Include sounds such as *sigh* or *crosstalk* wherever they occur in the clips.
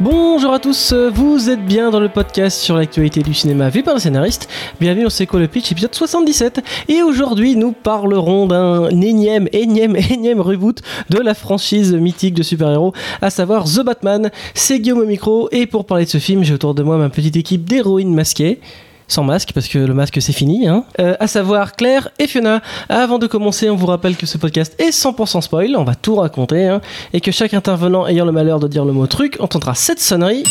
Bonjour à tous, vous êtes bien dans le podcast sur l'actualité du cinéma vu par le scénariste. Bienvenue dans C'est quoi le pitch épisode 77 et aujourd'hui nous parlerons d'un énième, énième, *laughs* énième reboot de la franchise mythique de super-héros, à savoir The Batman. C'est Guillaume au micro et pour parler de ce film j'ai autour de moi ma petite équipe d'héroïnes masquées sans masque parce que le masque c'est fini, hein. Euh, à savoir Claire et Fiona. Avant de commencer, on vous rappelle que ce podcast est 100% spoil, on va tout raconter, hein, et que chaque intervenant ayant le malheur de dire le mot truc entendra cette sonnerie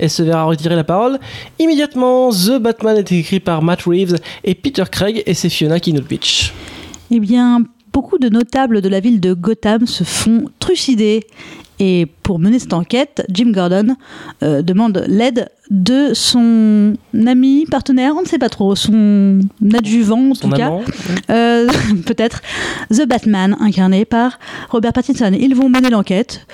et se verra retirer la parole immédiatement. The Batman est écrit par Matt Reeves et Peter Craig et c'est Fiona qui nous le pitch. Eh bien, beaucoup de notables de la ville de Gotham se font trucider. Et pour mener cette enquête, Jim Gordon euh, demande l'aide de son ami, partenaire, on ne sait pas trop, son adjuvant en Son tout cas, euh, *laughs* peut-être, The Batman, incarné par Robert Pattinson. Ils vont mener l'enquête.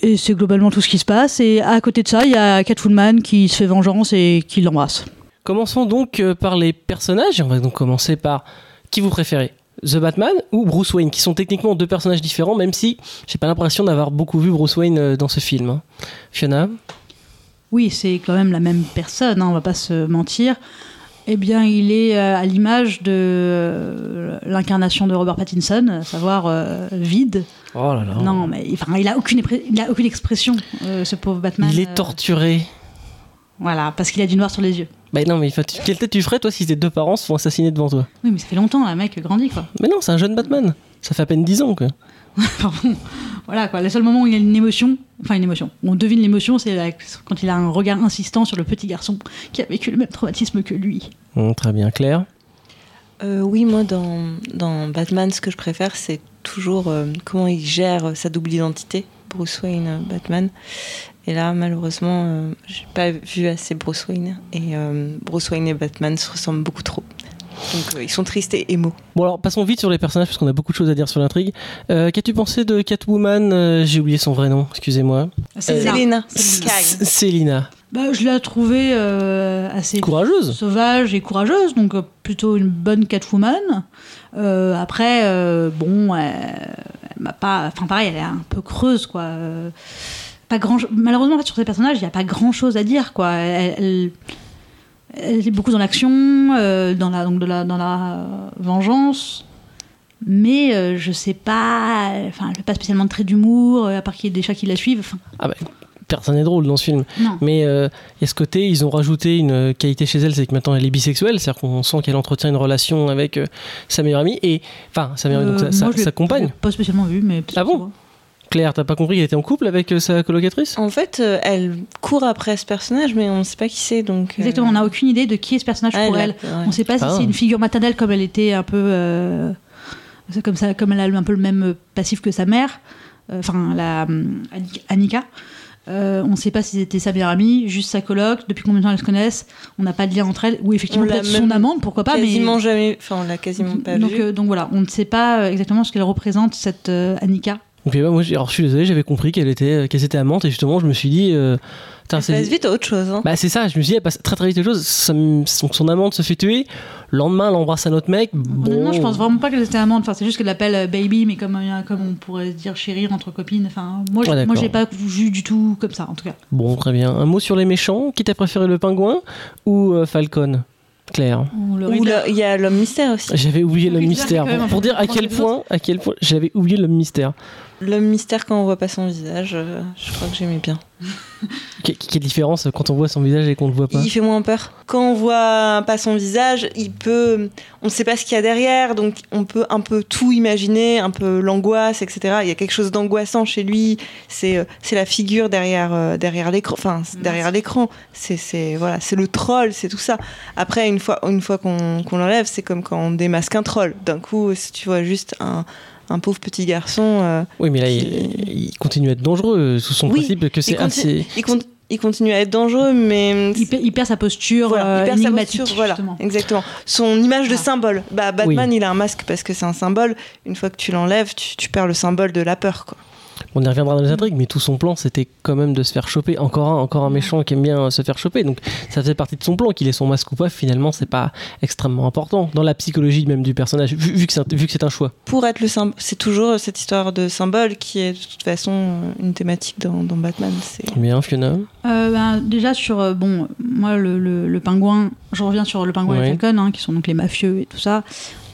Et c'est globalement tout ce qui se passe. Et à côté de ça, il y a Catwoman qui se fait vengeance et qui l'embrasse. Commençons donc euh, par les personnages. Et on va donc commencer par qui vous préférez? The Batman ou Bruce Wayne, qui sont techniquement deux personnages différents, même si j'ai pas l'impression d'avoir beaucoup vu Bruce Wayne euh, dans ce film. hein. Fiona Oui, c'est quand même la même personne, hein, on va pas se mentir. Eh bien, il est euh, à l'image de euh, l'incarnation de Robert Pattinson, à savoir euh, vide. Oh là là. Non, mais enfin, il a aucune, épre- il a aucune expression, euh, ce pauvre Batman. Il est torturé. Voilà, parce qu'il a du noir sur les yeux. Bah non, mais enfin, tu- quelle tête tu ferais toi si tes deux parents se font assassiner devant toi? Oui, mais ça fait longtemps, le mec grandit, quoi. Mais non, c'est un jeune Batman. Ça fait à peine 10 ans quoi. *laughs* Voilà, quoi. Le seul moment où il y a une émotion, enfin une émotion, on devine l'émotion, c'est la- quand il a un regard insistant sur le petit garçon qui a vécu le même traumatisme que lui. Hum, très bien, Claire? Euh, oui, moi, dans, dans Batman, ce que je préfère, c'est toujours euh, comment il gère euh, sa double identité, Bruce Wayne, euh, Batman. Et là, malheureusement, euh, j'ai pas vu assez Bruce Wayne. Et euh, Bruce Wayne et Batman se ressemblent beaucoup trop. Donc, euh, ils sont tristes et émo. Bon alors passons vite sur les personnages parce qu'on a beaucoup de choses à dire sur l'intrigue. Euh, Qu'as-tu pensé de Catwoman Euh, J'ai oublié son vrai nom, excusez-moi. Selena. C- Kang. Célina. Bah, je l'ai trouvée euh, assez Courageuse. sauvage et courageuse, donc euh, plutôt une bonne Catwoman. Euh, après, euh, bon, elle, elle m'a pas. Enfin, pareil, elle est un peu creuse, quoi. Pas grand. Malheureusement, en fait, sur ces personnages, il n'y a pas grand chose à dire, quoi. Elle, elle, elle est beaucoup dans l'action, euh, dans la donc de la dans la euh, vengeance. Mais euh, je sais pas, enfin, elle fait pas spécialement de trait d'humour, euh, à part qu'il y ait des chats qui la suivent. Enfin, Ah bah, personne n'est drôle dans ce film. non. Mais euh, il y a ce côté, ils ont rajouté une qualité chez elle, c'est que maintenant elle est bisexuelle, c'est-à-dire qu'on sent qu'elle entretient une relation avec sa meilleure amie et enfin sa meilleure amie, donc sa, moi, sa- je l'ai- sa compagne. Pas spécialement vu, mais. Ah bon? Claire, t'as pas compris qu'elle était en couple avec euh, sa colocatrice? En fait, euh, elle court après ce personnage, mais on ne sait pas qui c'est. Donc, euh, Exactement, on n'a aucune idée de qui est ce personnage ah, pour elle ouais. On ne sait pas si Ah. c'est une figure maternelle comme elle était un peu. euh, c'est comme, ça, comme elle a un peu le même passif que sa mère, euh, enfin la Annika-. Euh, on ne sait pas si c'était sa meilleure amie, juste sa coloc, depuis combien de temps elles se connaissent. On n'a pas de lien entre elles. Ou effectivement, peut-être son amante, pourquoi pas. quasiment mais... jamais. Enfin, on l'a quasiment pas donc, vu. euh, donc voilà, on ne sait pas exactement ce qu'elle représente, cette euh, Annika. Donc bah, moi, j'ai- alors je suis désolé, j'avais compris qu'elle était, euh, qu'elles étaient amantes et justement je me suis dit, euh, Elle passe vite à autre chose. Hein. Bah c'est ça, je me suis dit, elle passe très très vite choses. Ça me- son, son amante se fait tuer. Le lendemain, elle embrasse un autre mec. Bon, Non, je pense vraiment pas qu'elles étaient amantes. Enfin, c'est juste qu'elle l'appelle euh, baby, mais comme, euh, comme on pourrait dire chérir entre copines. Enfin, moi, je- Ah, moi, j'ai pas vu du tout comme ça, en tout cas. Bon, très bien. Un mot sur les méchants. Qui t'a préféré le pingouin ou euh, Falcon? Claire. Ou il y a l'homme mystère aussi. J'avais oublié l'homme mystère. Pour peu dire à quel point, à quel point j'avais oublié l'homme mystère. L'homme mystère quand on voit pas son visage, euh, je crois que j'aimais bien. *laughs* Que- Quelle différence quand on voit son visage et qu'on le voit pas? Il fait moins peur. Quand on voit pas son visage, il peut, on ne sait pas ce qu'il y a derrière, donc on peut un peu tout imaginer, un peu l'angoisse, etc. Il y a quelque chose d'angoissant chez lui. C'est, euh, c'est la figure derrière, euh, derrière l'écran. Enfin, c'est derrière l'écran. C'est, c'est voilà, c'est le troll, c'est tout ça. Après, une fois, une fois qu'on, qu'on l'enlève, c'est comme quand on démasque un troll. D'un coup, si tu vois juste un, un pauvre petit garçon. euh, Oui, mais là, qui- il, il continue à être dangereux sous son Oui, principe que c'est il, conti- assez. il con- il continue à être dangereux, mais Il, perd, il perd sa posture Voilà, euh, il perd sa posture, voilà, justement. exactement. Son image de Voilà. symbole. Bah, Batman, il a un masque parce que c'est un symbole. Une fois que tu l'enlèves, tu, tu perds le symbole de la peur, quoi. On y reviendra dans les intrigues, mais tout son plan, c'était quand même de se faire choper. Encore un, encore un méchant qui aime bien se faire choper. Donc ça faisait partie de son plan. Qu'il ait son masque ou pas, finalement, c'est pas extrêmement important dans la psychologie même du personnage, vu, vu que c'est un, vu que c'est un choix. Pour être le symbole, c'est toujours cette histoire de symbole qui est de toute façon une thématique dans, dans Batman. C'est Bien, Fiona? Euh, ben, déjà sur euh, bon moi le, le, le pingouin je reviens sur le pingouin et Falcon hein, qui sont donc les mafieux et tout ça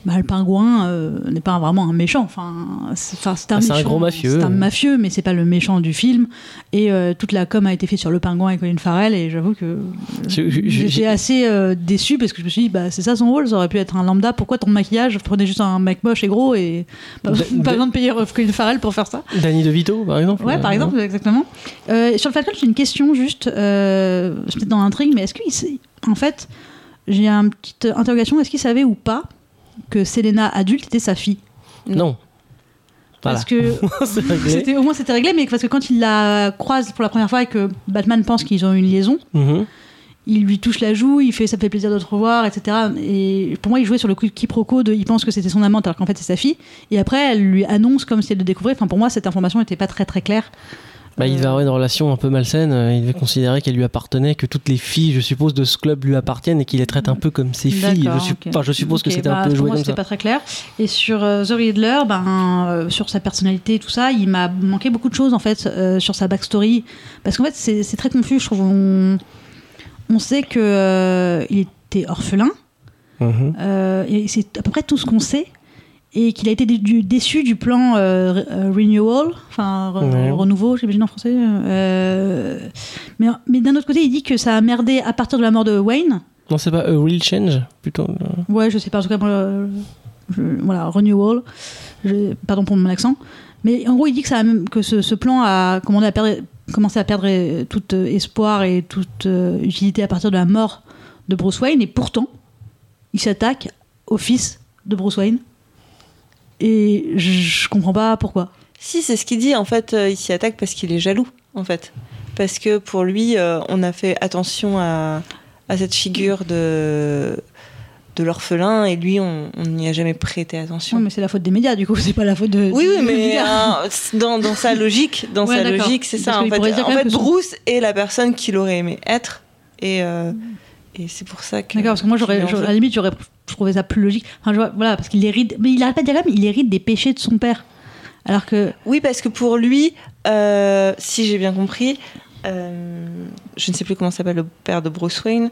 bah, le pingouin euh, n'est pas vraiment un méchant. Enfin c'est un, Ah, un gros mafieux. c'est un mafieux mais c'est pas le méchant du film. Et euh, toute la com a été faite sur le pingouin et Colin Farrell et j'avoue que euh, j'étais j'ai- assez euh, déçu parce que je me suis dit bah c'est ça son rôle ça aurait pu être un lambda. Pourquoi ton maquillage? Prenez juste un mec moche et gros et pas, besoin de payer Colin Farrell pour faire ça. Danny DeVito, par exemple. Ouais, par exemple, exactement. Sur le Falcon, j'ai une question juste, peut-être dans l'intrigue, mais est-ce qu'il sait- en fait, j'ai une petite interrogation, est-ce qu'il savait ou pas que Selena adulte était sa fille Non. Voilà. Parce que *laughs* c'était au moins c'était réglé, mais parce que quand il la croise pour la première fois et que Batman pense qu'ils ont une liaison, Mhm. il lui touche la joue, il fait ça me fait plaisir de te revoir, etc. Et pour moi, il jouait sur le coup de quiproquo de il pense que c'était son amante alors qu'en fait c'est sa fille. Et après, elle lui annonce comme si elle le découvrait. Enfin, pour moi, cette information n'était pas très très claire. Bah, il devait avoir une relation un peu malsaine. euh, Il devait considérer qu'elle lui appartenait, que toutes les filles, je suppose, de ce club lui appartiennent et qu'il les traite un peu comme ses filles. Je, enfin, suppose que c'était bah, un peu pour joué moi, comme c'était ça. pas très clair. Et sur euh, The Riddler, ben, euh, sur sa personnalité et tout ça, il m'a manqué beaucoup de choses en fait euh, sur sa backstory. Parce qu'en fait, c'est très confus. Je trouve. On, on sait que euh, il était orphelin. Mhm. euh, et c'est à peu près tout ce qu'on sait. Et qu'il a été dé- du- déçu du plan euh, re- renewal, enfin re- Ouais. renouveau, j'imagine en français. euh, mais mais d'un autre côté, il dit que ça a merdé à partir de la mort de Wayne. Non, c'est pas A Real Change plutôt. euh, Ouais, je sais pas. En tout cas, euh, je- voilà, renewal. Je- pardon pour mon accent. Mais en gros, il dit que, ça a que ce, ce plan a commandé à perdre, commencé à perdre tout espoir et toute utilité à partir de la mort de Bruce Wayne. Et pourtant, il s'attaque au fils de Bruce Wayne. Et je, comprends pas pourquoi. Si, c'est ce qu'il dit. En fait, euh, il s'y attaque parce qu'il est jaloux, en fait. Parce que pour lui, euh, on a fait attention à, à cette figure de, de l'orphelin et lui, on n'y a jamais prêté attention. Non, mais c'est la faute des médias, du coup, c'est pas la faute de. Oui, oui, mais euh, dans, dans sa logique, dans Ouais, sa logique, c'est ça. En fait, en fait son- Bruce est la personne qu'il aurait aimé être, et, euh, et c'est pour ça que. D'accord, parce que moi, j'aurais, à la limite, j'aurais trouvé ça plus logique. Enfin, je vois- voilà, parce qu'il hérite. Mais il arrête pas de dire quand même, il hérite des péchés de son père. Alors que. Oui, parce que pour lui, euh, si j'ai bien compris, euh, je ne sais plus comment s'appelle le père de Bruce Wayne.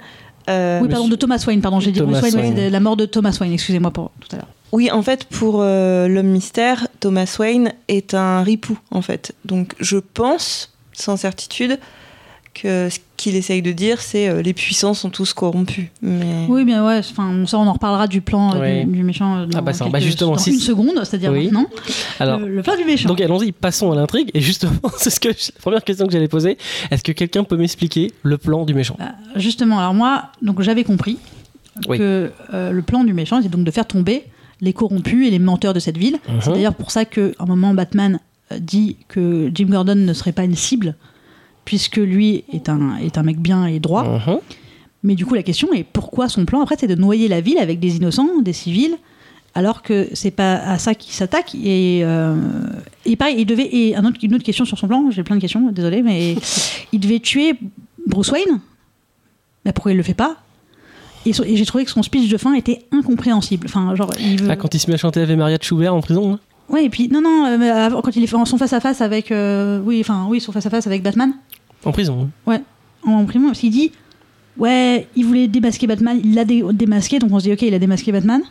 euh, oui, pardon, de Thomas Wayne, pardon, j'ai dit Thomas Bruce Wayne, la mort de Thomas Wayne, excusez-moi pour tout à l'heure. Oui, en fait, pour euh, l'homme mystère, Thomas Wayne est un ripou, en fait. Donc, je pense, sans certitude, que ce qu'il essaye de dire, c'est euh, les puissants sont tous corrompus. Mais... Oui, bien ouais, enfin, ça, on en reparlera du plan euh, Oui. du, du méchant euh, dans, Ah bah quelques- bah justement, dans si- une seconde, c'est-à-dire Oui. maintenant. Alors, le, le plan du méchant. donc allons-y, passons à l'intrigue. Et justement, *laughs* c'est ce que je- la première question que j'allais poser. Est-ce que quelqu'un peut m'expliquer le plan du méchant? Bah, justement, alors moi, donc j'avais compris Oui. que euh, le plan du méchant, c'est donc de faire tomber les corrompus et les menteurs de cette ville. C'est Mhm. d'ailleurs pour ça qu'à un moment, Batman dit que Jim Gordon ne serait pas une cible, puisque lui est un, est un mec bien et droit. Mhm. Mais du coup, la question est pourquoi son plan, après, c'est de noyer la ville avec des innocents, des civils, alors que c'est pas à ça qu'il s'attaque. Et, euh, et pareil, il devait. Et un autre- une autre question sur son plan, j'ai plein de questions, désolé, mais *laughs* il devait tuer Bruce Wayne. Mais pourquoi il le fait pas? Et, so- et j'ai trouvé que son speech de fin était incompréhensible. Enfin, genre, il veut. Ah, quand il se met à chanter Ave Maria de Schubert en prison hein Ouais, et puis, non, non, euh, avant, quand il est en son face-à-face avec. euh, oui, enfin, oui, son face-à-face avec Batman. En prison. hein. en primant parce qu'il dit ouais il voulait démasquer Batman il l'a dé- démasqué donc on se dit ok il a démasqué Batman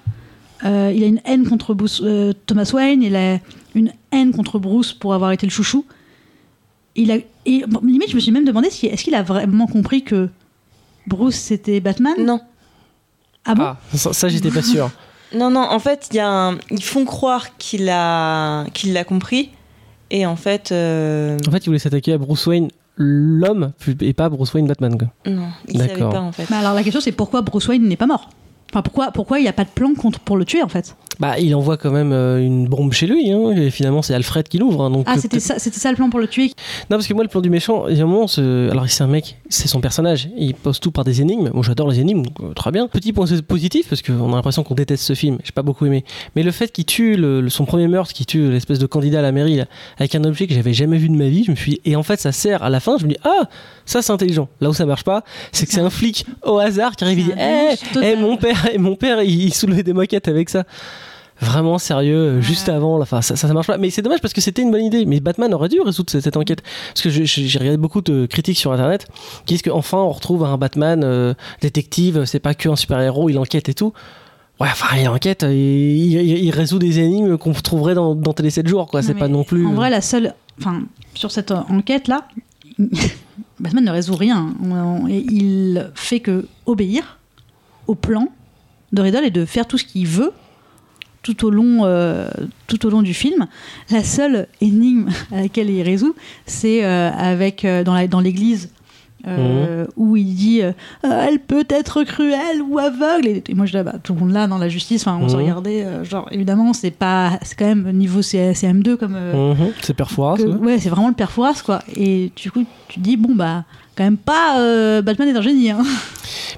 Euh, il a une haine contre Bruce- euh, Thomas Wayne il a une haine contre Bruce pour avoir été le chouchou il a et bon, limite je me suis même demandé si est-ce qu'il a vraiment compris que Bruce c'était Batman? Non. ah bon? Ah, ça, ça, j'étais pas sûr. *laughs* Non, non, en fait, il y a un- ils font croire qu'il a... qu'il l'a compris. Et en fait, euh, En fait, il voulait s'attaquer à Bruce Wayne, l'homme, et pas Bruce Wayne Batman. Non, il savait D'accord. pas en fait. Bah alors la question c'est pourquoi Bruce Wayne n'est pas mort? Enfin pourquoi pourquoi il n'y a pas de plan contre pour le tuer en fait? Bah, il envoie quand même euh, une bombe chez lui, hein, et finalement c'est Alfred qui l'ouvre. hein, donc Ah, c'était ça, c'était ça le plan pour le tuer. Non, parce que moi, le plan du méchant, il y a un moment, ce- alors c'est un mec, c'est son personnage, il pose tout par des énigmes. Moi, j'adore les énigmes, donc euh, très bien. Petit point positif, parce qu'on a l'impression qu'on déteste ce film, j'ai pas beaucoup aimé. Mais le fait qu'il tue le- le- son premier meurtre, qu'il tue l'espèce de candidat à la mairie, là, avec un objet que j'avais jamais vu de ma vie, je me suis dit, et en fait, ça sert à la fin, je me dis, ah, ça c'est intelligent. Là où ça marche pas, c'est que c'est un flic au hasard qui arrive et dit, un eh, eh, mon père, eh, mon père, il, il soulevait des moquettes avec ça. Vraiment sérieux, euh, juste avant, là, enfin ça, ça, ça marche pas. Mais c'est dommage parce que c'était une bonne idée. Mais Batman aurait dû résoudre cette, cette enquête. Parce que j'ai regardé beaucoup de critiques sur internet qui disent qu'enfin on retrouve un Batman euh, détective, c'est pas que un super-héros, il enquête et tout. Ouais, enfin il enquête, il, il- il résout des énigmes qu'on trouverait dans, dans Télé 7 jours, quoi. C'est pas non plus. En vrai, la seule. Enfin, sur cette enquête là, *laughs* Batman ne résout rien. Il fait que obéir au plan de Riddle et de faire tout ce qu'il veut tout au long, euh, tout au long du film. La seule énigme à laquelle il résout, c'est euh, avec euh, dans la- dans l'église. euh, où il dit elle peut être cruelle ou aveugle et, et moi je dis ah bah, tout le monde là dans la justice on se Mhm. regardait genre évidemment c'est pas c'est quand même niveau C- CM2 comme Mhm, c'est Perforas. ouais, c'est vraiment le père Fouras, quoi. Et du coup, tu dis, bon, bah, quand même pas. euh, Batman est un génie. Hein.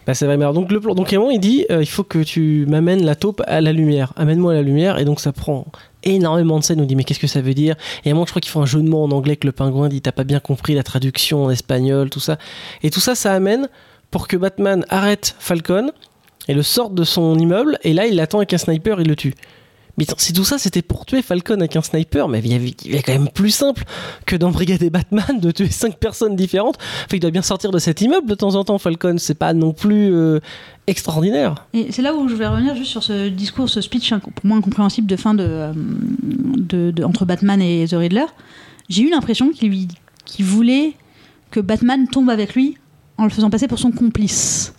Bah c'est vrai, mais donc le plan, donc il dit euh, il faut que tu m'amènes la taupe à la lumière, amène-moi à la lumière, et donc ça prend énormément de scènes. On dit mais qu'est-ce que ça veut dire? Et à un je crois qu'il faut un jeu de mots en anglais que le pingouin dit t'as pas bien compris la traduction en espagnol, tout ça, et tout ça ça amène pour que Batman arrête Falcon et le sorte de son immeuble, et là il l'attend avec un sniper, il le tue. Mais si tout ça c'était pour tuer Falcon avec un sniper, mais il y avait, quand même plus simple que dans Brigader Batman de tuer cinq personnes différentes. Enfin, il doit bien sortir de cet immeuble de temps en temps, Falcon. C'est pas non plus euh, extraordinaire. Et c'est là où je vais revenir juste sur ce discours, ce speech pour moi incompréhensible de fin de, euh, de- entre Batman et The Riddler. J'ai eu l'impression qu'il voulait que Batman tombe avec lui en le faisant passer pour son complice.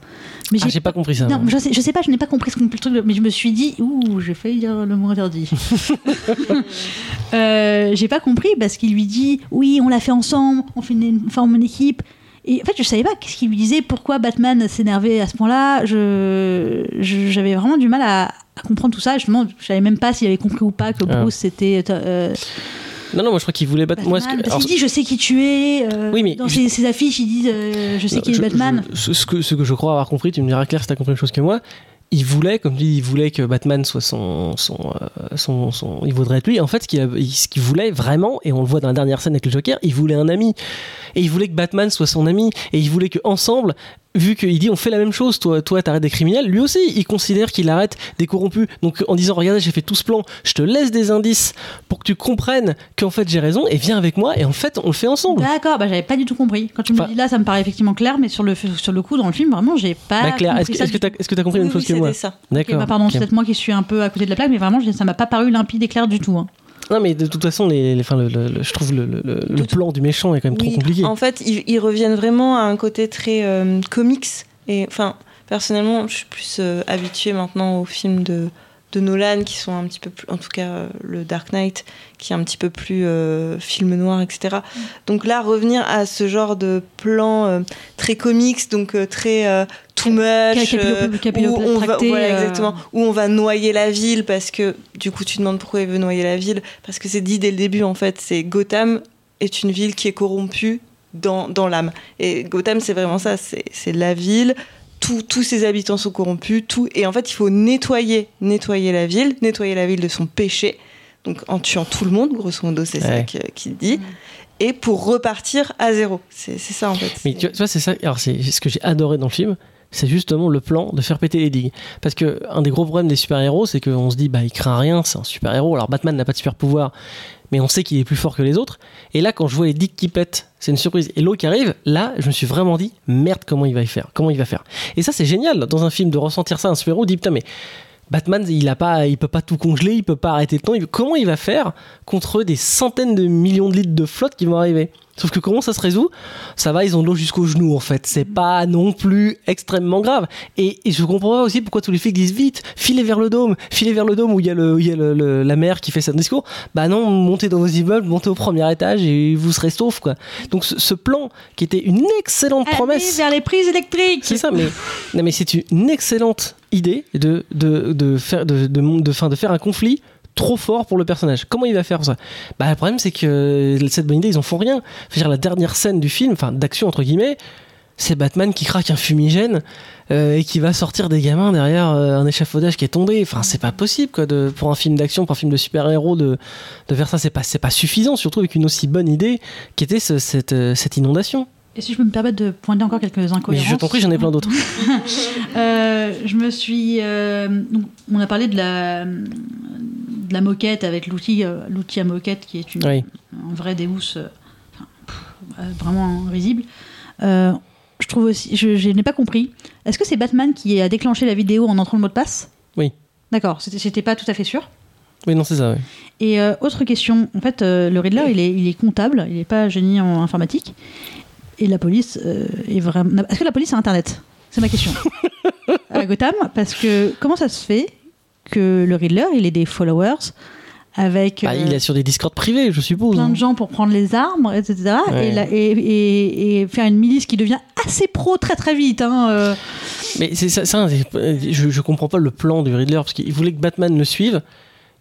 Mais Ah, j'ai pas compris ça. Non, je sais, je sais pas, je n'ai pas compris ce truc, mais je me suis dit, ouh, j'ai failli dire le mot interdit. *laughs* euh, j'ai pas compris parce qu'il lui dit, oui, on l'a fait ensemble, on fait une, forme une équipe. Et en fait, je savais pas qu'est-ce qu'il lui disait, pourquoi Batman s'énervait à ce point-là. Je, j'avais vraiment du mal à, à comprendre tout ça. Je je savais même pas s'il avait compris ou pas que Ah. Bruce c'était euh, Non, non, moi je crois qu'il voulait battre. Batman. Moi, que- parce alors, qu'il dit, je sais qui tu es. euh, Oui, mais dans je- ses, ses affiches, il dit, euh, je sais non, qui est je- Batman. je- ce, que, ce que je crois avoir compris, tu me diras Claire si t'as compris la chose que moi. Il voulait, comme tu dis, il voulait que Batman soit son, son, euh, son, son- il voudrait être lui. En fait, ce qu'il, a- ce qu'il voulait vraiment, et on le voit dans la dernière scène avec le Joker, il voulait un ami. Et il voulait que Batman soit son ami. Et il voulait que ensemble, vu qu'il dit on fait la même chose, toi, toi t'arrêtes des criminels, lui aussi, il considère qu'il arrête des corrompus. Donc en disant regardez, j'ai fait tout ce plan, je te laisse des indices pour que tu comprennes qu'en fait j'ai raison, et viens avec moi, et en fait on le fait ensemble. D'accord, bah j'avais pas du tout compris. Quand tu me Enfin- dis là, ça me paraît effectivement clair, mais sur le, sur le coup, dans le film, vraiment, j'ai pas. Bah, Claire, est-ce compris que que t'as compris la même Oui, chose oui, que moi? D'accord. bah pardon, c'est peut-être moi qui suis un peu à côté de la plaque, mais vraiment, ça m'a pas paru limpide et clair du tout. hein. Non, mais de toute façon, les, les- enfin, le, le- le- je trouve le, plan du méchant est quand même Oui, trop compliqué. En fait, ils, ils reviennent vraiment à un côté très euh, comics. Et enfin, personnellement, je suis plus euh, habituée maintenant aux films de, de Nolan qui sont un petit peu plus, en tout cas euh, le Dark Knight, qui est un petit peu plus euh, film noir, etc. Mm. Donc là, revenir à ce genre de plan euh, très comics, donc euh, très too much, où on va, voilà, exactement, où on va noyer la ville parce que du coup, tu demandes pourquoi il veut noyer la ville parce que c'est dit dès le début en fait, c'est Gotham est une ville qui est corrompue dans, dans l'âme. Et Gotham, c'est vraiment ça, c'est la ville. Tous tous ses habitants sont corrompus, tout, et en fait, il faut nettoyer, nettoyer la ville, nettoyer la ville de son péché, donc en tuant tout le monde, grosso modo, c'est ça Ouais. qu'il dit, et pour repartir à zéro. C'est ça en fait. Mais tu vois, c'est ça. Alors, c'est ce que j'ai adoré dans le film, c'est justement le plan de faire péter les digues. Parce que un des gros problèmes des super-héros, c'est qu'on se dit, bah, il craint rien, c'est un super-héros. Alors, Batman n'a pas de super-pouvoir, mais on sait qu'il est plus fort que les autres. Et là, quand je vois les digues qui pètent, c'est une surprise. Et l'eau qui arrive, là, je me suis vraiment dit, merde, comment il va y faire Comment il va faire Et ça, c'est génial dans un film de ressentir ça. Un super-héros dit, putain, mais. Batman, il a pas, il peut pas tout congeler, il peut pas arrêter le temps. Comment il va faire contre des centaines de millions de litres de flotte qui vont arriver? Sauf que comment ça se résout? Ça va, ils ont de l'eau jusqu'au genou en fait. C'est pas non plus extrêmement grave. Et, et je comprends pas aussi pourquoi tous les flics disent vite, filez vers le dôme, filez vers le dôme où il y a, le, où y a le- le- la mère qui fait son discours. Bah non, montez dans vos immeubles, montez au premier étage et vous serez sauf quoi. Donc ce, ce plan qui était une excellente Allez promesse. vers les prises électriques. C'est ça, mais, non, mais c'est une excellente idée de, de, de, faire, de, de, de, fin, de faire un conflit trop fort pour le personnage. Comment il va faire ça? Bah, Le problème, c'est que cette bonne idée, ils en font rien. Dire, la dernière scène du film, enfin d'action entre guillemets, c'est Batman qui craque un fumigène euh, et qui va sortir des gamins derrière euh, un échafaudage qui est tombé. Enfin, c'est pas possible quoi, de, pour un film d'action, pour un film de super-héros, de, de faire ça. C'est pas, c'est pas suffisant, surtout avec une aussi bonne idée qui était ce- cette, euh, cette inondation. Et si je peux me permettre de pointer encore quelques Mais incohérences. je t'en prie, j'en ai plein d'autres. *laughs* Euh, je me suis. euh, on a parlé de la, de la moquette avec l'outil, euh, l'outil à moquette qui est une, Oui. un vrai Deus, euh, euh, vraiment risible. Euh, je trouve aussi, je, je n'ai pas compris. Est-ce que c'est Batman qui a déclenché la vidéo en entrant le mot de passe? Oui. D'accord, c'était, j'étais pas tout à fait sûr. Oui, non, c'est ça, oui. Et euh, autre question, en fait, euh, le Riddler, il est, il est comptable, il n'est pas génie en informatique. Et la police est vraiment. Est-ce que la police a Internet? C'est ma question. *laughs* à Gotham, parce que comment ça se fait que le Riddler, il ait des followers avec Bah, euh, il est sur des discords privés, je suppose. plein hein. de gens pour prendre les armes, etc. Ouais. Et, la- et, et- et faire une milice qui devient assez pro très très vite. Hein, euh. Mais c'est ça, ça, c'est- je, je comprends pas le plan du Riddler parce qu'il voulait que Batman le suive.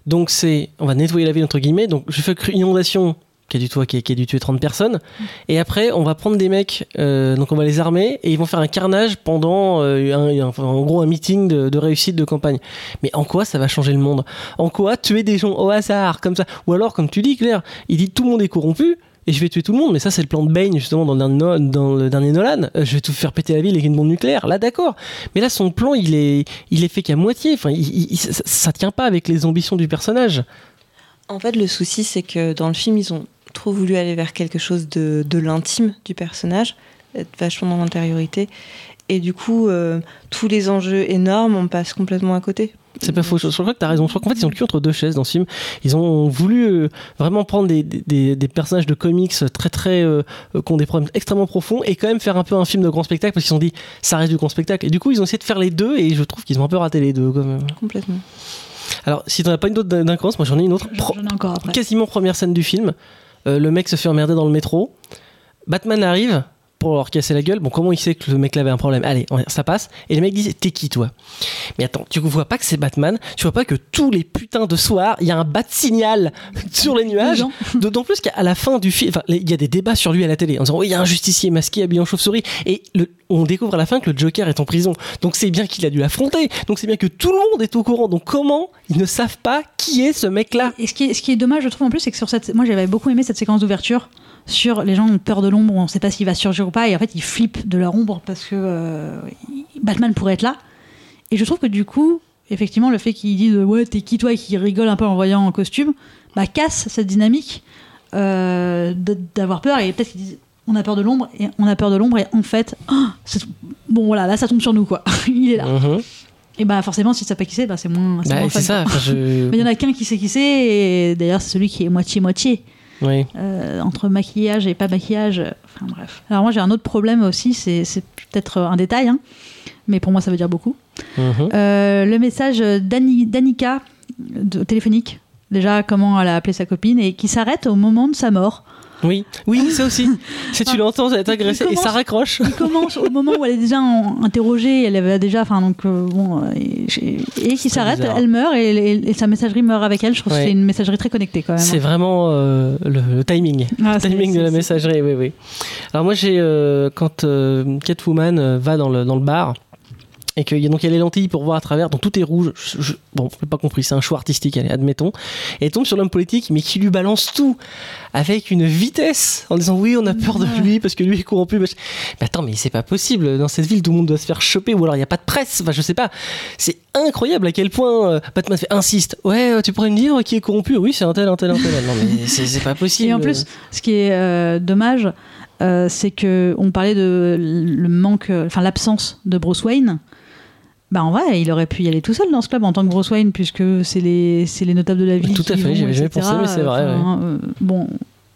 Donc c'est, on va nettoyer la ville entre guillemets. Donc je fais une inondation qui a dû, toi, qui, a, qui dû tuer 30 personnes. Et après, on va prendre des mecs, euh, donc on va les armer et ils vont faire un carnage pendant, euh, en gros, un meeting de, réussite de campagne. Mais en quoi ça va changer le monde? En quoi tuer des gens au hasard comme ça? Ou alors, comme tu dis, Claire, il dit tout le monde est corrompu. Et je vais tuer tout le monde, mais ça c'est le plan de Bane justement dans le dernier, Nolan. Euh, Je vais tout faire péter la ville avec une bombe nucléaire. Là d'accord, mais là son plan il est, il est fait qu'à moitié. Enfin, ça, ça tient pas avec les ambitions du personnage. En fait, le souci, c'est que dans le film, ils ont trop voulu aller vers quelque chose de, de l'intime du personnage, être vachement dans l'intériorité. Et du coup, euh, tous les enjeux énormes, on passe complètement à côté. C'est pas faux. Je, crois que t'as raison. Je crois qu'en fait ils ont le cul entre deux chaises dans ce film. Ils ont voulu euh, vraiment prendre des, des, des personnages de comics très très euh, qui ont des problèmes extrêmement profonds et quand même faire un peu un film de grand spectacle parce qu'ils ont dit ça reste du grand spectacle. Et du coup ils ont essayé de faire les deux et je trouve qu'ils ont un peu raté les deux quand même. Complètement. Alors si t'en as pas une autre d'incohérence, moi j'en ai une autre. J'en ai encore après. quasiment première scène du film. Euh, le mec se fait emmerder dans le métro. Batman arrive pour leur casser la gueule. Bon, comment il sait que le mec là avait un problème? Allez, ça passe. Et le mec dit T'es qui toi? Mais attends, tu vois pas que c'est Batman? Tu vois pas que tous les putains de soirs, il y a un bat signal *laughs* sur les nuages. *laughs* D'autant plus qu'à la fin du film, il y a des débats sur lui à la télé en disant Oui, il y a un justicier masqué habillé en chauve-souris. Et le- on découvre à la fin que le Joker est en prison. Donc c'est bien qu'il a dû l'affronter. Donc c'est bien que tout le monde est au courant. Donc comment ils ne savent pas qui est ce mec-là? Et ce qui, est, ce qui est dommage, je trouve en plus, c'est que sur cette. Moi, j'avais beaucoup aimé cette séquence d'ouverture. Sur les gens ont peur de l'ombre, on ne sait pas s'il va surgir ou pas, et en fait, ils flippent de leur ombre parce que euh, Batman pourrait être là. Et je trouve que du coup, effectivement, le fait qu'ils disent ouais, t'es qui toi, et qu'ils rigolent un peu en voyant en costume, bah, casse cette dynamique euh, d'avoir peur. Et peut-être qu'ils disent on a peur de l'ombre, et on a peur de l'ombre, et en fait, *gasps* bon voilà, là ça tombe sur nous quoi. *laughs* Il est là. Mhm. Et bah forcément, si tu sais pas qui c'est, bah, c'est moins. c'est Bah, moins c'est fun, ça. je- *laughs* Mais il y en a qu'un qui sait qui c'est, et d'ailleurs, c'est celui qui est moitié-moitié. Oui. euh, entre maquillage et pas maquillage. Enfin bref. Alors moi, j'ai un autre problème aussi, c'est peut-être un détail, hein, mais pour moi, ça veut dire beaucoup. Mhm. Euh, le message d'Anni- d'Annika, téléphonique, déjà, comment elle a appelé sa copine, et qui s'arrête au moment de sa mort. Oui, oui, ça aussi. *laughs* Si tu l'entends, ça va t'agresser et ça raccroche. Il commence au moment où elle est déjà interrogée, elle avait déjà, enfin donc euh, bon, euh, et, et qui s'arrête, elle meurt et, et- et sa messagerie meurt avec elle. Je trouve Ouais. que c'est une messagerie très connectée quand même. C'est vraiment euh, le, le timing. Ah, Le timing de la messagerie, oui, oui. Alors moi, j'ai euh, quand Catwoman va dans le, dans le bar et qu'il y a donc il y a les lentilles pour voir à travers, donc tout est rouge. Je, je- bon, j'ai pas compris, c'est un choix artistique, allez, admettons. Et elle tombe sur l'homme politique, mais qui lui balance tout avec une vitesse en disant oui, on a peur de lui parce que lui est corrompu. Mais attends, mais c'est pas possible. Dans cette ville, tout le monde doit se faire choper ou alors il y a pas de presse. Enfin, je sais pas. C'est incroyable à quel point euh, Batman fait insiste. Ouais, euh, tu pourrais me dire qui est corrompu? Oui, c'est un tel, un tel, un tel. Non, mais c'est pas possible. *laughs* Et en plus, ce qui est euh, dommage, euh, c'est que on parlait de le manque, enfin l'absence de Bruce Wayne. Bah en vrai, il aurait pu y aller tout seul dans ce club en tant que Bruce Wayne, puisque c'est les, c'est les notables de la ville. Tout à qui fait, vont, j'y avais jamais pensé, mais c'est vrai, Enfin, euh, bon,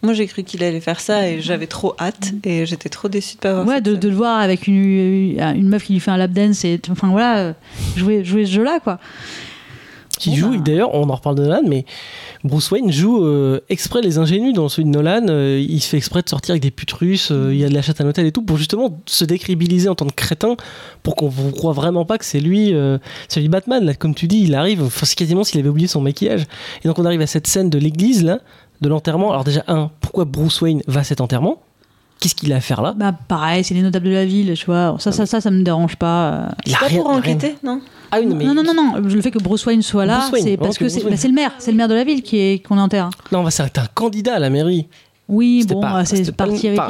Moi, j'ai cru qu'il allait faire ça et j'avais trop hâte et j'étais trop déçue de pas voir Ouais, de, le voir avec une, une meuf qui lui fait un lap dance et enfin voilà, euh, jouer, jouer ce jeu-là quoi. Qui Bon, joue, bah. d'ailleurs, on en reparle de Nolan, mais Bruce Wayne joue euh, exprès les ingénus dans celui de Nolan. euh, il se fait exprès de sortir avec des putes russes, euh, il y a de la chatte à l'hôtel et tout, pour justement se décrédibiliser en tant que crétin, pour qu'on ne croit vraiment pas que c'est lui, euh, c'est lui Batman. Comme tu dis, il arrive, c'est quasiment s'il avait oublié son maquillage. Et donc on arrive à cette scène de l'église, là, de l'enterrement. Alors déjà, un, pourquoi Bruce Wayne va à cet enterrement? Qu'est-ce qu'il a à faire là Bah pareil, c'est les notables de la ville, tu vois. Ça, ça, ça, ça me dérange pas. Il a Pas rien- pour enquêter, non Ah oui, non, mais Non, non, non, non. Le fait que Bruce Wayne soit là, c'est parce que que c'est bah, c'est le maire, c'est le maire de la ville qui est qu'on enterre. Non, bah, c'est un candidat à la mairie. Oui, bon, euh, c'est parti avec. pas-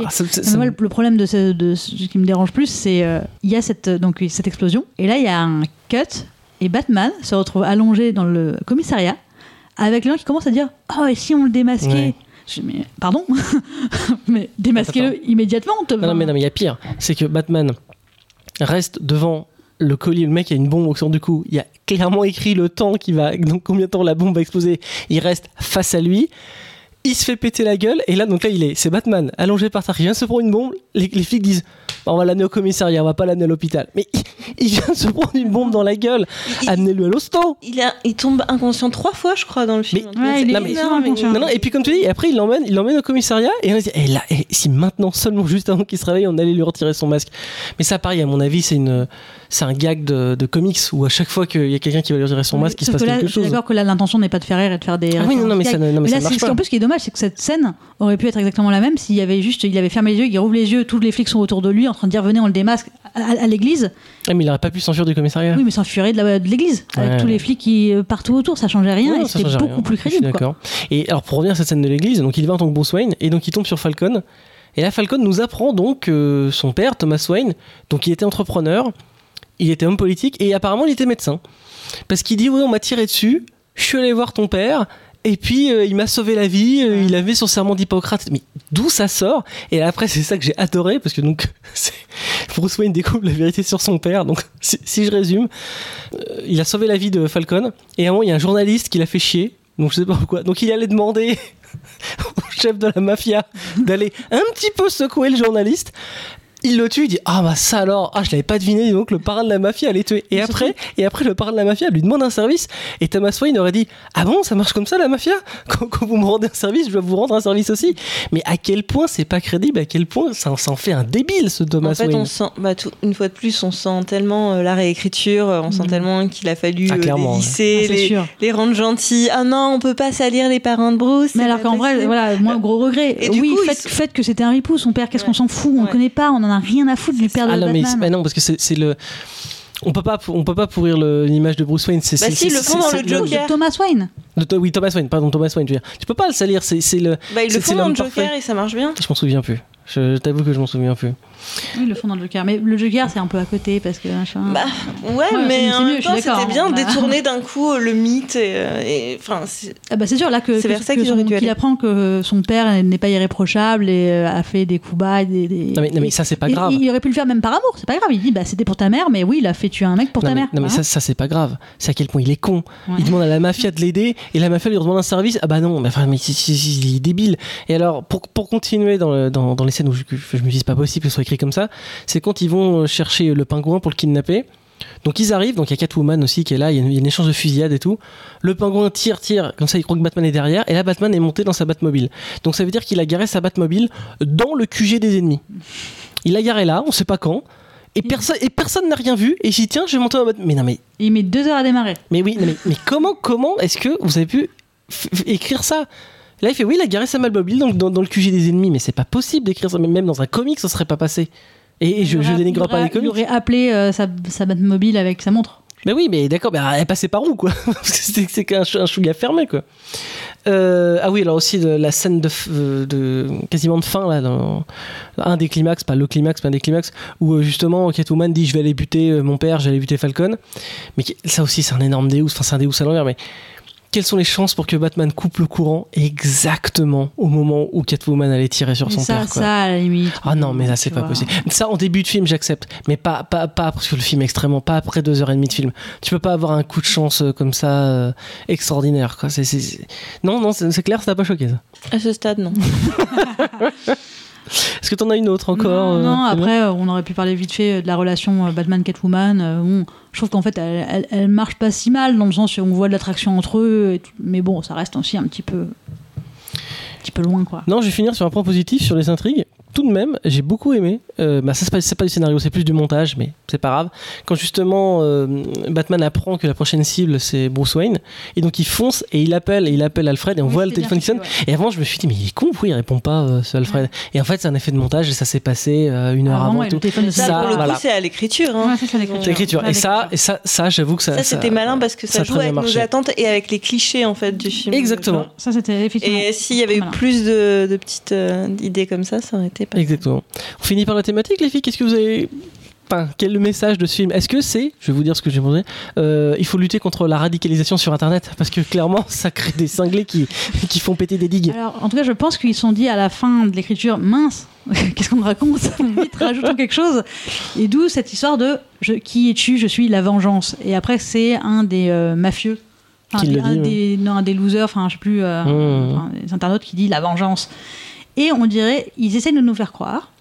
moi, le, problème de ce, de ce qui me dérange plus, c'est euh, il y a cette donc cette explosion et là il y a un cut et Batman se retrouve allongé dans le commissariat avec les gens qui commencent à dire oh et si on le démasquait. Ouais. Je dis, mais pardon, *laughs* mais démasquez-le immédiatement. te- Non, non, mais non, mais il y a pire. C'est que Batman reste devant le collier. Le mec a une bombe au du cou. Il y a clairement écrit le temps qui va, donc combien de temps la bombe va exploser. Il reste face à lui. Il se fait péter la gueule. Et là, donc là, il est, c'est Batman allongé par terre. Il vient de se prendre une bombe. Les, les flics disent, Bah, on va l'amener au commissariat, on va pas l'amener à l'hôpital. Mais il, il vient de se prendre une bombe dans la gueule. Amenez-le à l'hosto. Il, a- il tombe inconscient trois fois, je crois, dans le film. Mais- Ouais, il est Non, mais- énorme, inconscient. Non, non, et puis comme tu dis, après il l'emmène, il l'emmène au commissariat et on dit, et là, et si maintenant seulement juste avant qu'il se réveille, on allait lui retirer son masque. Mais ça, pareil, à mon avis, c'est une, c'est un gag de, de comics où à chaque fois qu'il y a quelqu'un qui va lui retirer son masque, il se passe que là, quelque chose. d'accord que là, l'intention n'est pas de faire rire et de faire des. Ah oui, non, non, mais ça, non, mais Mais ça là, marche c'est- pas. en plus, ce qui est dommage, c'est que cette scène aurait pu être exactement la même s'il y avait juste, il avait fermé les yeux, il rouvre les yeux, tous les flics sont autour de lui en train de dire venez, on le démasque à, à- à l'église. Ah, mais il aurait pas pu s'enfuir du commissariat. Oui, mais s'enfuirait de de l'église avec Ouais. tous les flics qui euh, partout autour, ça changeait rien Ouais, et c'était beaucoup rien. plus crédible. d'accord. Et alors pour revenir à cette scène de l'église, donc il va en tant que Bruce Wayne et donc il tombe sur Falcon. Et là, Falcon nous apprend donc que son père, Thomas Wayne, donc il était entrepreneur, il était homme politique et apparemment il était médecin. Parce qu'il dit oui, on m'a tiré dessus, je suis allé voir ton père. Et puis euh, il m'a sauvé la vie, euh, il avait son serment d'Hippocrate. Mais d'où ça sort? Et après c'est ça que j'ai adoré parce que donc *laughs* Bruce Wayne découvre la vérité sur son père. Donc si, si je résume, euh, il a sauvé la vie de Falcon et à un moment il y a un journaliste qui l'a fait chier. Donc je sais pas pourquoi. Donc il allait demander *laughs* au chef de la mafia d'aller un petit peu secouer le journaliste. Il le tue, il dit ah bah ça alors ah je l'avais pas deviné donc le parrain de la mafia allait tuer et après et après le parrain de la mafia lui demande un service et Thomas Wayne aurait dit ah bon ça marche comme ça la mafia? Quand, quand vous me rendez un service je dois vous rendre un service aussi mais à quel point c'est pas crédible à quel point ça, ça en fait un débile ce Thomas En fait, Wayne on sent, bah, tout- une fois de plus, on sent tellement euh, la réécriture, euh, on sent Mhm. tellement qu'il a fallu Ah, euh, les lisser, Ah, les, sûr. les rendre gentils. Ah non, on peut pas salir les parents de Bruce. Mais alors qu'en vrai, voilà, moi, gros regret. Et oui, coup, faites, sont- faites que c'était un ripou, son père, qu'est-ce qu'on s'en fout? On Ouais. le connaît pas, on en a rien à foutre du père de ah non Batman. mais non parce que c'est le on peut pas on peut pas pourrir l'image de Bruce Wayne c'est Bah si, le font dans le c'est Joker. De Thomas Wayne. De- oui Thomas Wayne pardon Thomas Wayne je veux dire tu peux pas le salir c'est le Bah, ils c'est- le font dans le Joker parfait. et ça marche bien. je m'en souviens plus je, je t'avoue que je m'en souviens plus Oui, ils le font dans le Joker. Mais le Joker, c'est un peu à côté parce que machin. Bah, ouais, Ouais, mais c'était bien hein, de bah. détourner *laughs* d'un coup euh, le mythe. Et, euh, et- enfin, c'est- Ah bah c'est sûr là que, C'est que- vers ça qu'il aller. apprend que son père n'est pas irréprochable et euh, a fait des coups bas et des, des- non mais, non, mais ça c'est pas Et- grave Il, aurait pu le faire même par amour, c'est pas grave. Il dit bah c'était pour ta mère, mais oui, il a fait tuer un mec pour non ta mais, mère. non, mais ça, ça c'est pas grave c'est à quel point il est con Ouais. il demande à la mafia de l'aider et la mafia lui demande un service ah bah non mais enfin mais il est débile et alors pour, pour continuer dans, le- dans, dans les scènes où je, je me dis c'est pas possible que ce soit écrit comme ça c'est quand ils vont chercher le pingouin pour le kidnapper donc ils arrivent, donc il y a Catwoman aussi qui est là, il y a une, échange de fusillade et tout. Le pingouin tire, tire, comme ça il croit que Batman est derrière, et là Batman est monté dans sa Batmobile. Donc ça veut dire qu'il a garé sa Batmobile dans le QG des ennemis. Il l'a garé là, on sait pas quand, et personne et personne n'a rien vu, et il dit tiens je vais monter dans Batmobile. Mais non mais Il met deux heures à démarrer. mais oui, non, mais, mais comment, comment est-ce que vous avez pu écrire ça? Là, il fait oui, il a garé sa Batmobile dans, dans, dans le QG des ennemis, mais c'est pas possible d'écrire ça. Même dans un comic, ça serait pas passé. Et, et je, Il je dénigre il pas les Il comics. aurait appelé euh, sa, sa Batmobile avec sa montre. Mais oui, mais d'accord, mais elle passait par où, quoi? *laughs* C'est qu'un un chouïa fermé, quoi. Euh, ah oui, alors aussi de, la scène de, euh, quasiment de fin, là, dans un des climax, pas le climax, mais un des climax, où euh, justement Catwoman dit Je vais aller buter euh, mon père, j'allais buter Falcon. Mais ça aussi, c'est un énorme Deus, enfin, c'est un Deus à l'envers, mais quelles sont les chances pour que Batman coupe le courant exactement au moment où Catwoman allait tirer sur Mais son ça, père quoi. ça, à la limite. Ah non, mais là, c'est pas vois. possible. Ça, en début de film, j'accepte. Mais pas, pas, pas sur le film extrêmement, pas après deux heures et demie de film. Tu peux pas avoir un coup de chance euh, comme ça euh, extraordinaire, quoi. C'est, c'est- c'est- Non, non, c'est c'est clair, ça t'a pas choqué, ça. À ce stade, non. *laughs* Est-ce que t'en as une autre encore Non, euh, non, après, euh, on aurait pu parler vite fait euh, de la relation Batman-Catwoman. bon, je trouve qu'en fait, elle, elle, elle marche pas si mal, dans le sens où on voit de l'attraction entre eux. et mais bon, ça reste aussi un petit peu. Un petit peu loin, quoi. Non, je vais finir sur un point positif sur les intrigues. Tout de même, j'ai beaucoup aimé. Euh, bah, ça, c'est pas, c'est pas du scénario, c'est plus du montage, mais c'est pas grave. Quand justement euh, Batman apprend que la prochaine cible c'est Bruce Wayne, et donc il fonce et il appelle, et il appelle Alfred, et on Oui, voit le téléphone qui sonne. ouais. Et avant, je me suis dit, mais il est con, pourquoi il répond pas, euh, ce Alfred Et en fait, c'est un effet de montage, et ça s'est passé euh, une heure Ah, avant. et tout. le Ça, Ça, pour le voilà. coup, c'est à l'écriture. hein. Ouais, c'est l'écriture. C'est l'écriture. Ouais, Et ça, et ça, ça j'avoue que ça. Ça, c'était malin parce que ça, ça a joue avec nos attentes et avec les clichés en fait du film. Exactement. Ça, c'était effectivement. Et s'il y avait eu plus de, petites idées comme ça, ça aurait été pas. Exactement. On finit par la thématique, les filles. Qu'est-ce que vous avez. Enfin, quel est le message de ce film? Est-ce que c'est, je vais vous dire ce que j'ai pensé, euh, il faut lutter contre la radicalisation sur Internet? Parce que clairement, *laughs* ça crée des cinglés qui, qui font péter des digues. Alors, en tout cas, je pense qu'ils sont dit à la fin de l'écriture, mince, *laughs* qu'est-ce qu'on raconte? *laughs* Vite, rajoutons quelque chose. Et d'où cette histoire de je, qui es-tu? Je suis la vengeance. Et après, c'est un des euh, mafieux, enfin, un, des, non, un des losers, enfin, je sais plus, euh, Mmh. enfin, des internautes qui dit la vengeance. Et on dirait, ils essaient de nous faire croire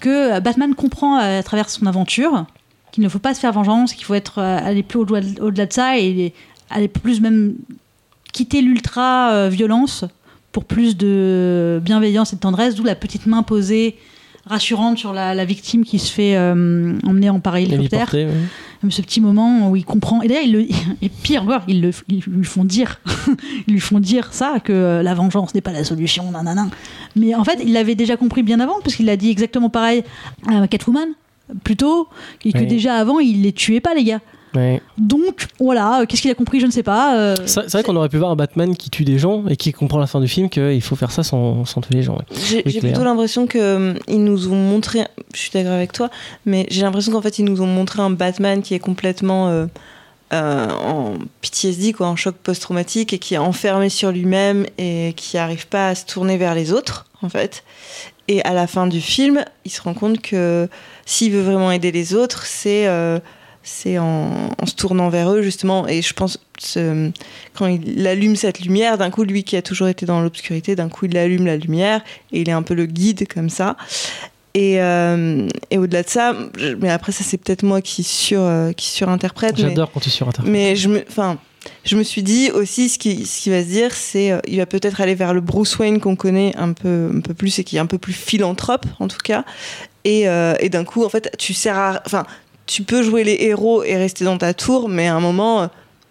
que euh, Batman comprend euh, à travers son aventure qu'il ne faut pas se faire vengeance, qu'il faut être euh, aller plus au-delà de ça et aller plus même quitter l'ultra violence pour plus de bienveillance et de tendresse, d'où la petite main posée rassurante sur la, la victime qui se fait euh, emmener en pareil hélicoptère. Même ce petit moment où il comprend. Et d'ailleurs, il le, *laughs* et pire encore, ils, le, ils lui font dire, *laughs* ils lui font dire ça que euh, la vengeance n'est pas la solution, nanana. Mais en fait, il l'avait déjà compris bien avant, parce qu'il l'a dit exactement pareil à Catwoman, plutôt, et que Oui. déjà avant, il les tuait pas, les gars. Ouais. Donc, voilà, euh, qu'est-ce qu'il a compris, je ne sais pas. euh, C'est c'est vrai qu'on aurait pu voir un Batman qui tue des gens et qui comprend à la fin du film qu'il faut faire ça sans, sans tuer les gens. ouais. J'ai Oui, j'ai Claire. plutôt l'impression que euh, ils nous ont montré. Je suis d'accord avec toi, mais j'ai l'impression qu'en fait ils nous ont montré un Batman qui est complètement euh, euh, en PTSD, quoi, en choc post-traumatique et qui est enfermé sur lui-même et qui n'arrive pas à se tourner vers les autres, en fait. Et à la fin du film, il se rend compte que s'il veut vraiment aider les autres, c'est euh, c'est en, en se tournant vers eux justement. Et je pense ce- quand il allume cette lumière, d'un coup lui qui a toujours été dans l'obscurité, d'un coup il allume la lumière et il est un peu le guide comme ça. Et, euh, et au-delà de ça, je- mais après ça c'est peut-être moi qui sur euh, qui surinterprète. J'adore quand tu es sur Internet. mais je me, enfin, je me suis dit aussi ce qui, ce qui va se dire, c'est euh, il va peut-être aller vers le Bruce Wayne qu'on connaît un peu, un peu plus et qui est un peu plus philanthrope en tout cas. Et, euh, et d'un coup, en fait, tu sers à, enfin, tu peux jouer les héros et rester dans ta tour, mais à un moment, euh,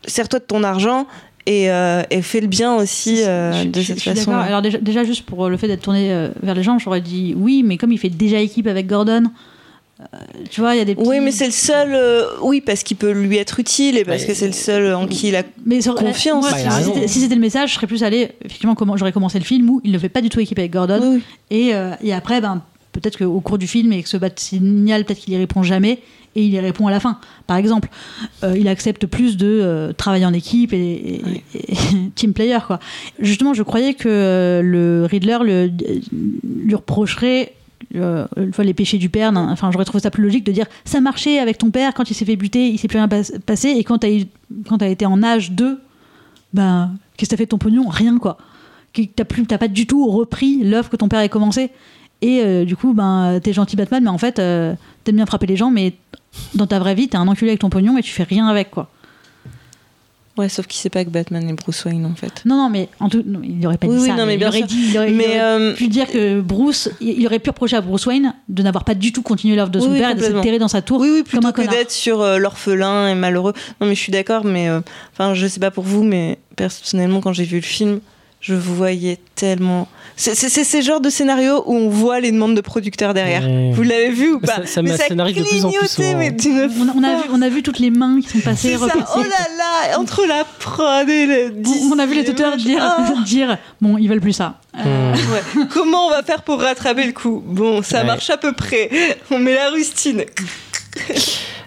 sers-toi de ton argent et, euh, et fais le bien aussi euh, de je- cette façon. Alors déjà, déjà, juste pour le fait d'être tourné euh, vers les gens, j'aurais dit oui, mais comme il fait déjà équipe avec Gordon, euh, tu vois, il y a des petits... Oui, mais c'est le seul. euh, oui, parce qu'il peut lui être utile et parce que c'est le seul en qui il a. Mais sur- Confiance. moi, Bah, si c'était- si le message, je serais plus allé. Effectivement, comment j'aurais commencé le film où il ne fait pas du tout équipe avec Gordon. Oui, oui. Et, euh, et après, ben, peut-être qu'au cours du film, et que ce bat signal, peut-être qu'il y répond jamais, et il y répond à la fin. Par exemple, euh, il accepte plus de euh, travailler en équipe et, et- Ouais. et- *laughs* team player, quoi. Justement, je croyais que euh, le Riddler le, lui reprocherait. euh, une fois les péchés du père, enfin j'aurais trouvé ça plus logique de dire ça marchait avec ton père quand il s'est fait buter, il s'est plus rien pas- passé et quand t'as été en âge 2 ben qu'est-ce que t'as fait de ton pognon? Rien quoi. T'as pas du tout repris l'œuvre que ton père a commencé. Et euh, du coup, ben t'es gentil Batman, mais en fait euh, t'aimes bien frapper les gens, mais dans ta vraie vie t'es un enculé avec ton pognon et tu fais rien avec quoi. Ouais, sauf qu'il sait pas que Batman est Bruce Wayne en fait. Non non mais en tout, non, il aurait pas Oui, dit oui, ça. non, mais il bien aurait dit, il aurait, il Mais aurait euh, pu dire que Bruce, il aurait pu reprocher à Bruce Wayne de n'avoir pas du tout continué l'œuvre de son Oui, père et de se complètement. terrer dans sa tour. oui, oui, comme plutôt un que d'être sur l'orphelin et malheureux. Non, mais je suis d'accord, mais enfin, je sais pas pour vous, mais personnellement, quand j'ai vu le film, je voyais tellement. C'est ces genres de scénarios où on voit les demandes de producteurs derrière. Ouais. Vous l'avez vu ou pas ça- ça m'a- ça n'arrive de plus en plus souvent. mais On a, on a vu, on a vu toutes les mains qui sont passées, ça. Oh là là, entre la prod et le. On, on a vu les tuteurs dire, Ah. *laughs* dire bon, ils veulent plus ça. Euh, Hmm. Ouais. Comment on va faire pour rattraper le coup? Bon, ça Ouais. marche à peu près. On met la rustine.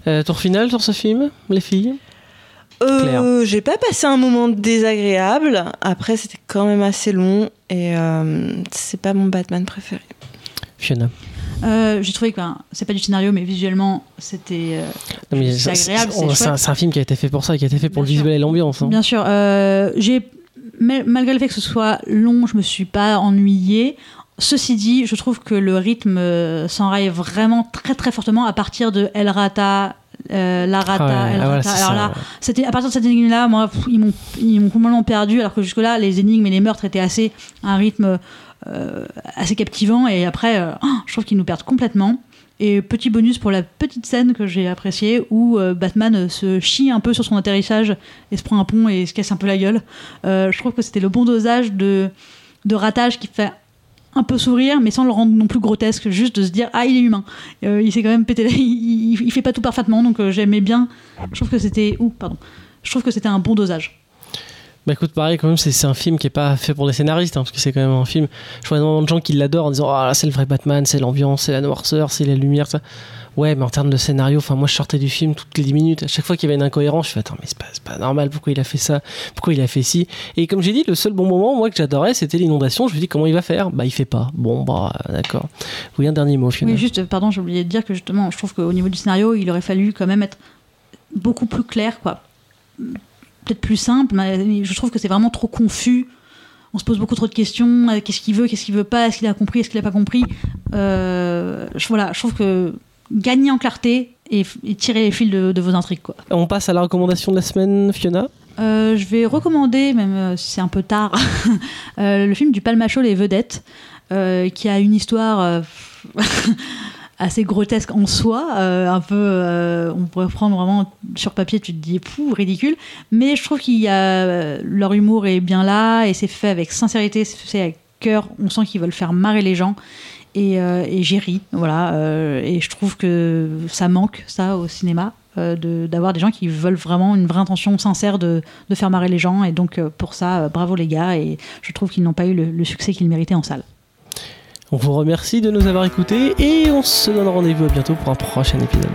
Euh, tour final sur ce film, les filles? Euh, J'ai pas passé un moment désagréable. Après, c'était quand même assez long et euh, c'est pas mon Batman préféré. Fiona. Euh, j'ai trouvé que ben, c'est pas du scénario, mais visuellement c'était agréable. C'est un, film qui a été fait pour ça, qui a été fait pour le visuel et l'ambiance. Hein. Bien sûr. j'ai malgré le fait que ce soit long, je me suis pas ennuyée. Ceci dit, je trouve que le rythme s'enraye vraiment très très fortement à partir de El Rata, euh, la rata, ah alors là, c'était à partir de cette énigme-là, moi, ils m'ont ils m'ont complètement perdu. Alors que jusque-là, les énigmes et les meurtres étaient assez à un rythme euh, assez captivant. Et après, euh, oh, je trouve qu'ils nous perdent complètement. Et petit bonus pour la petite scène que j'ai appréciée où Batman se chie un peu sur son atterrissage et se prend un pont et se casse un peu la gueule. je trouve que c'était le bon dosage de, de ratage qui fait un peu sourire, mais sans le rendre non plus grotesque, juste de se dire ah il est humain. Euh, il s'est quand même pété, *laughs* il, fait pas tout parfaitement, donc euh, j'aimais bien. Je trouve que c'était, ou pardon, je trouve que c'était un bon dosage. Bah écoute, pareil, quand même, c'est un film qui est pas fait pour des scénaristes, hein, parce que c'est quand même un film. Je vois énormément de gens qui l'adorent en disant Ah, c'est le vrai Batman, c'est l'ambiance, c'est la noirceur, c'est la lumière, ça. Ouais, mais en termes de scénario, enfin, moi je sortais du film toutes les 10 minutes. À chaque fois qu'il y avait une incohérence, je fais Attends, mais c'est pas, normal, pourquoi il a fait ça? Pourquoi il a fait ci? Et comme j'ai dit, le seul bon moment, moi, que j'adorais, c'était l'inondation. Je me dis Comment il va faire? Bah, il fait pas. Bon, bah, d'accord. Oui, un dernier mot, finalement. Oui, juste, pardon, j'ai oublié de dire que justement, je trouve qu'au niveau du scénario, il aurait fallu quand même être beaucoup plus clair, quoi peut-être plus simple, mais je trouve que c'est vraiment trop confus. On se pose beaucoup trop de questions. Euh, qu'est-ce qu'il veut, qu'est-ce qu'il veut pas? Est-ce qu'il a compris, est-ce qu'il a pas compris? Euh, Voilà, je trouve que gagner en clarté et, tirer les fils de, vos intrigues. Quoi. On passe à la recommandation de la semaine, Fiona euh, Je vais recommander, même si c'est un peu tard, *laughs* le film du Palmachot, Les Vedettes, qui a une histoire *laughs* assez grotesque en soi, euh, un peu, euh, on pourrait prendre vraiment sur papier, tu te dis, pou, ridicule, mais je trouve qu'il y a, leur humour est bien là, et c'est fait avec sincérité, c'est fait avec cœur, on sent qu'ils veulent faire marrer les gens, et, euh, et j'ai ri, voilà, et je trouve que ça manque, ça, au cinéma, d'avoir des gens qui veulent vraiment une vraie intention sincère de, de faire marrer les gens, et donc pour ça, bravo les gars, et je trouve qu'ils n'ont pas eu le succès qu'ils méritaient en salle. On vous remercie de nous avoir écoutés et on se donne rendez-vous bientôt pour un prochain épisode.